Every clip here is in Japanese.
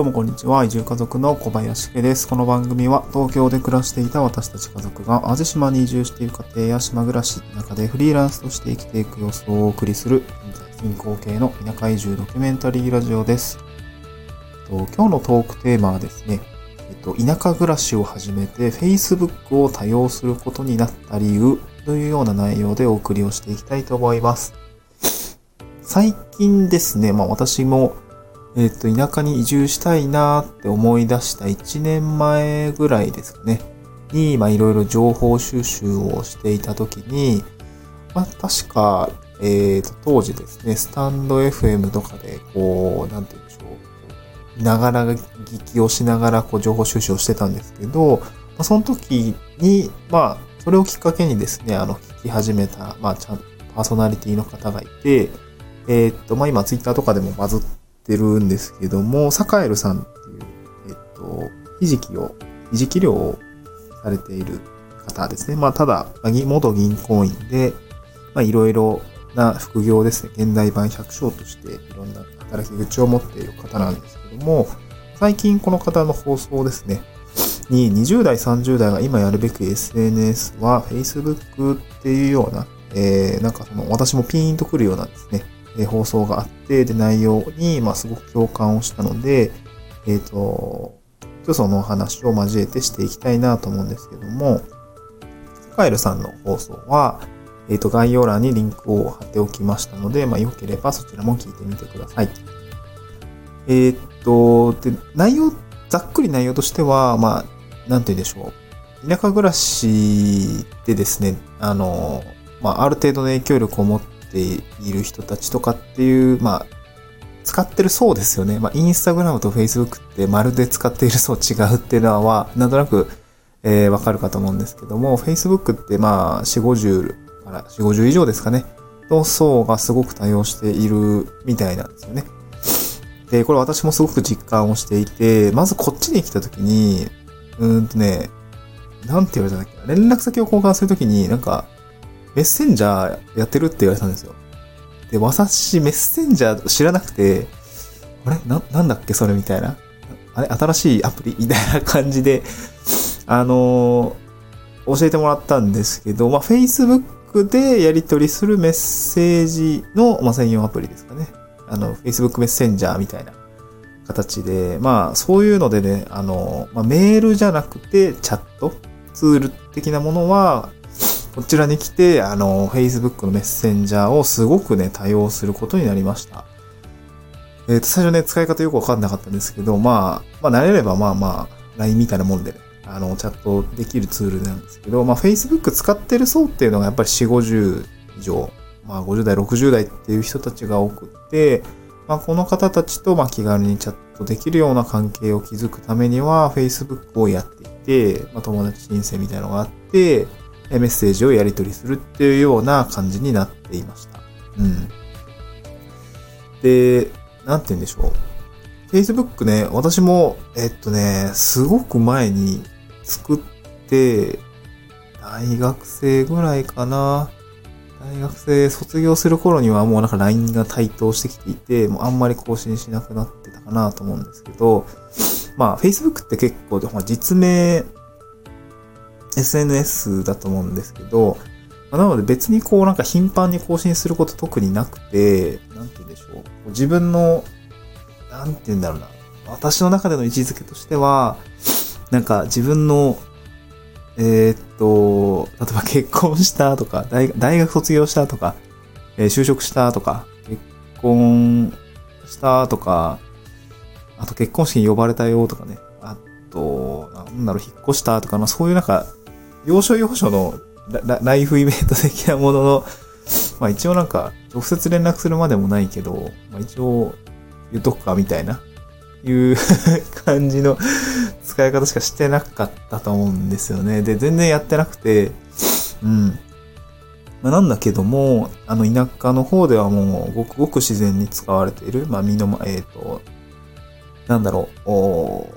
どうもこんにちは。移住家族の小林家です。この番組は東京で暮らしていた私たち家族が淡路島に移住している家庭や島暮らしの、中でフリーランスとして生きていく様子をお送りする、現在進行形の田舎移住ドキュメンタリーラジオです。今日のトークテーマはですね、えっと、田舎暮らしを始めて Facebook を多用することになった理由というような内容でお送りをしていきたいと思います。最近ですね、まあ私もえっ、と、田舎に移住したいなって思い出した1年前ぐらいですかね。に、まあいろいろ情報収集をしていたときに、まあ確か、えっ、ー、と、当時ですね、スタンド FM とかで、こう、なんて言うんでしょう。ながら聞きをしながら、こう、情報収集をしてたんですけど、まあ、その時に、まあ、それをきっかけにですね、あの、聞き始めた、まあ、ちゃん、パーソナリティの方がいて、えっ、と、まあ今、ツイッターとかでもバズってってるんですけども、サカエルさんっていう、えっと、ひじきを、ひじき漁をされている方ですね。まあ、ただ、元銀行員で、まあ、いろいろな副業ですね。現代版百姓としていろんな働き口を持っている方なんですけども、最近この方の放送ですね。に20代、30代が今やるべき SNS は Facebook っていうような、えー、なんかその私もピーンとくるようなんですね、え放送があって、で、内容に、まあ、すごく共感をしたので、えっ、ー、と、ちょっとそのお話を交えてしていきたいなと思うんですけども、カエルさんの放送は、えっ、ー、と、概要欄にリンクを貼っておきましたので、まあ、よければそちらも聞いてみてください。えっ、と、で、内容、ざっくり内容としては、まあ、なんて言うんでしょう。田舎暮らしでですね、あの、まあ、ある程度の影響力を持ってている人たちとかっていう、まあ、使ってるそうですよね。まあ、インスタグラムとフェイスブックってまるで使っている層違うっていうのは、なんとなく、えー、わかるかと思うんですけども、フェイスブックってまあ、4、50から、4、50以上ですかね。の層がすごく多用しているみたいなんですよね。で、これ私もすごく実感をしていて、まずこっちに来た時に、うーんとね、なんて言われたんだっけ連絡先を交換するときに、なんか、メッセンジャーやってるって言われたんですよ。で、私、メッセンジャー知らなくて、あれ？な、なんだっけ？それみたいな。あれ？新しいアプリ？みたいな感じで、あのー、教えてもらったんですけど、まあ、Facebook でやり取りするメッセージの、まあ、専用アプリですかね。あの、Facebook メッセンジャーみたいな形で、まあ、そういうのでね、あの、まあ、メールじゃなくて、チャットツール的なものは、こちらに来て、あの、Facebook のメッセンジャーをすごくね、多用することになりました。えっ、ー、と、最初ね、使い方よくわかんなかったんですけど、まあ、まあ、慣れればまあまあ、LINE みたいなもんでね、あの、チャットできるツールなんですけど、まあ、Facebook 使ってる層っていうのがやっぱり4、50以上、まあ、50代、60代っていう人たちが多くて、まあ、この方たちと、まあ、気軽にチャットできるような関係を築くためには、Facebook をやっていて、まあ、友達申請みたいなのがあって、メッセージをやり取りするっていうような感じになっていました。うん。で、なんて言うんでしょう。Facebook ね、私も、えっとね、すごく前に作って、大学生ぐらいかな。大学生卒業する頃にはもうなんか LINE が台頭してきていて、もうあんまり更新しなくなってたかなと思うんですけど、まあ Facebook って結構、実名 SNS だと思うんですけど、まなので別にこうなんか頻繁に更新すること特になくて、なんて言うんでしょう。自分の、なんて言うんだろうな。私の中での位置づけとしては、なんか自分の、えー、っと、例えば結婚したとか、大学卒業したとか、えー、就職したとか、結婚したとか、あと結婚式に呼ばれたよとかね。あと、なんだろう、引っ越したとか、まあそういうなんか、要所要所のライフイベント的なものの、まあ一応なんか、直接連絡するまでもないけど、まあ一応言っとくかみたいな、いう 感じの使い方しかしてなかったと思うんですよね。で、全然やってなくて、うん。まあ、なんだけども、あの田舎の方ではもうごくごく自然に使われている、まあ身の、えっ、ー、と、なんだろう、お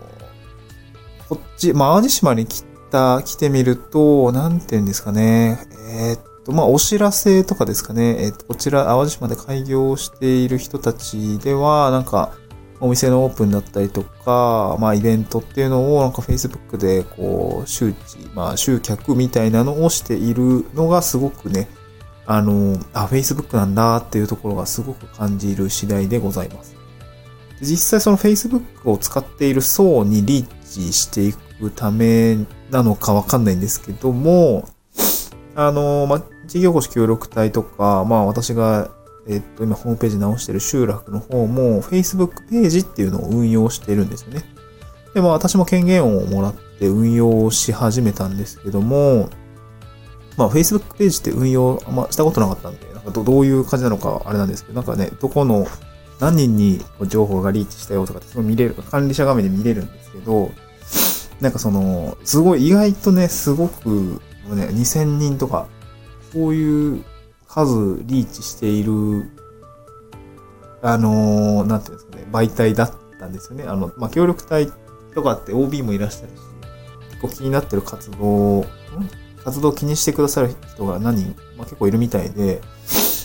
こっち、まあ淡路島に来た、来てみると、なんて言うんですかね。えー、っと、まあ、お知らせとかですかね。えー、っと、こちら、淡路島で開業している人たちでは、なんか、お店のオープンだったりとか、まあイベントっていうのをなんか Facebook でこう周知、まあ集客みたいなのをしているのがすごくね、あの、あ、Facebook なんだっていうところがすごく感じる次第でございます。実際その Facebook を使っている層にリーチしていくためなのかわかんないんですけども、あの、まあ、事業越し協力隊とか、まあ私がえっと、今ホームページ直してる集落の方も Facebook ページっていうのを運用してるんですよね。で、まあ私も権限をもらって運用し始めたんですけども、まあ Facebook ページって運用あんましたことなかったんで、なんかどういう感じなのかあれなんですけど、なんかね、どこの何人に情報がリーチしたよとかって見れる、管理者画面で見れるんですけど、なんかその、すごい意外とね、すごく、ね、2000人とか、そういう数リーチしている、あのー、なんていうんですかね、媒体だったんですよね。あの、まあ、協力隊とかって OB もいらっしゃるし、結構気になってる活動、活動気にしてくださる人が何人、まあ、結構いるみたいで、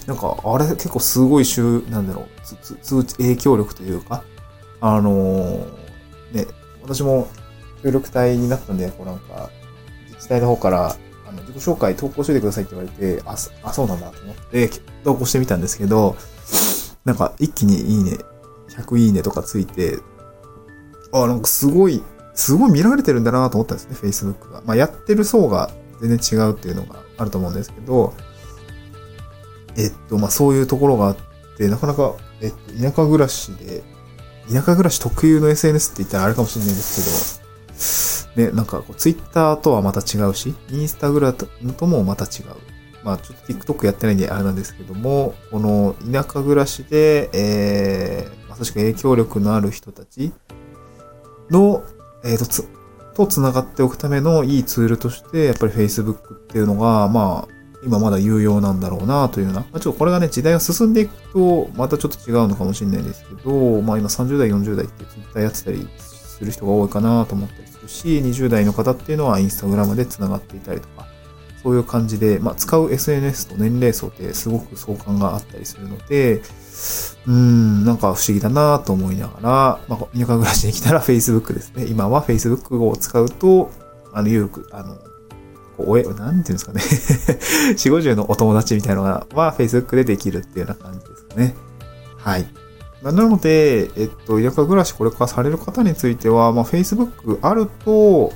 なんか、あれ結構すごい週、なんだろう、つ、つ、つ、影響力というか、あのー、ね、私も協力隊になったんで、こうなんか、自治体の方から、あの、自己紹介投稿しといてくださいって言われて、あ、あそうなんだと思って、投稿してみたんですけど、なんか一気にいいね、100いいねとかついて、あ、なんかすごい、すごい見られてるんだなと思ったんですね、Facebook が。まあ、やってる層が全然違うっていうのがあると思うんですけど、えっと、まあ、そういうところがあって、なかなか、えっと、田舎暮らしで、田舎暮らし特有の SNS って言ったらあれかもしれないですけど、ね、なんかこう、ツイッターとはまた違うし、インスタグラムともまた違う。まあ、ちょっと TikTok やってないんであれなんですけども、この田舎暮らしで、えー、まさしく影響力のある人たちの、えーと、つ、と繋がっておくためのいいツールとして、やっぱり Facebook っていうのが、まあ、今まだ有用なんだろうなというような。まあ、ちょっとこれがね、時代が進んでいくと、またちょっと違うのかもしれないですけど、まあ今30代、40代って Twitter やってたりする人が多いかなと思ったりするし、20代の方っていうのはインスタグラムで繋がっていたりとか、そういう感じで、まあ、使う SNS と年齢層ってすごく相関があったりするので、うーん、なんか不思議だなと思いながら、まあ、田舎暮らしに来たら Facebook ですね。今は Facebook を使うと、あの、有力、あの、おえ、なんていうんですかね 四五十のお友達みたいなのが、は Facebook でできるっていうような感じですかね。はい。なので、えっと、田舎暮らしこれからされる方については、まあ、Facebook あると、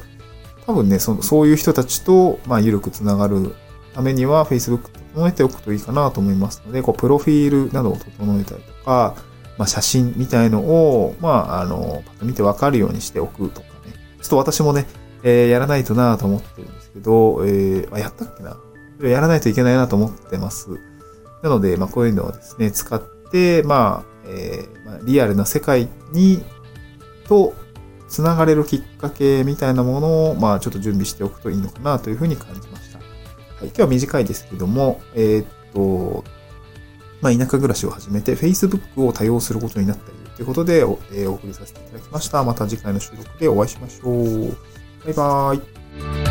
多分ね、そそういう人たちと、まあ、緩くつながるためには、Facebook 整えておくといいかなと思いますので、こう、プロフィールなどを整えたりとか、まあ、写真みたいのを、まあ、あの、パッと見てわかるようにしておくとかね。ちょっと私もね、えー、やらないとなと思ってるんですけど、えー、あ、やったっけなやらないといけないなと思ってます。なので、まあ、こういうのをですね、使って、まあ、えー、まあ、リアルな世界に、と、つながれるきっかけみたいなものを、まあ、ちょっと準備しておくといいのかなというふうに感じました。はい、今日は短いですけども、えー、っと、まあ、田舎暮らしを始めて Facebook を多用することになったりということでお,、えー、お送りさせていただきました。また次回の収録でお会いしましょう。バイバーイ。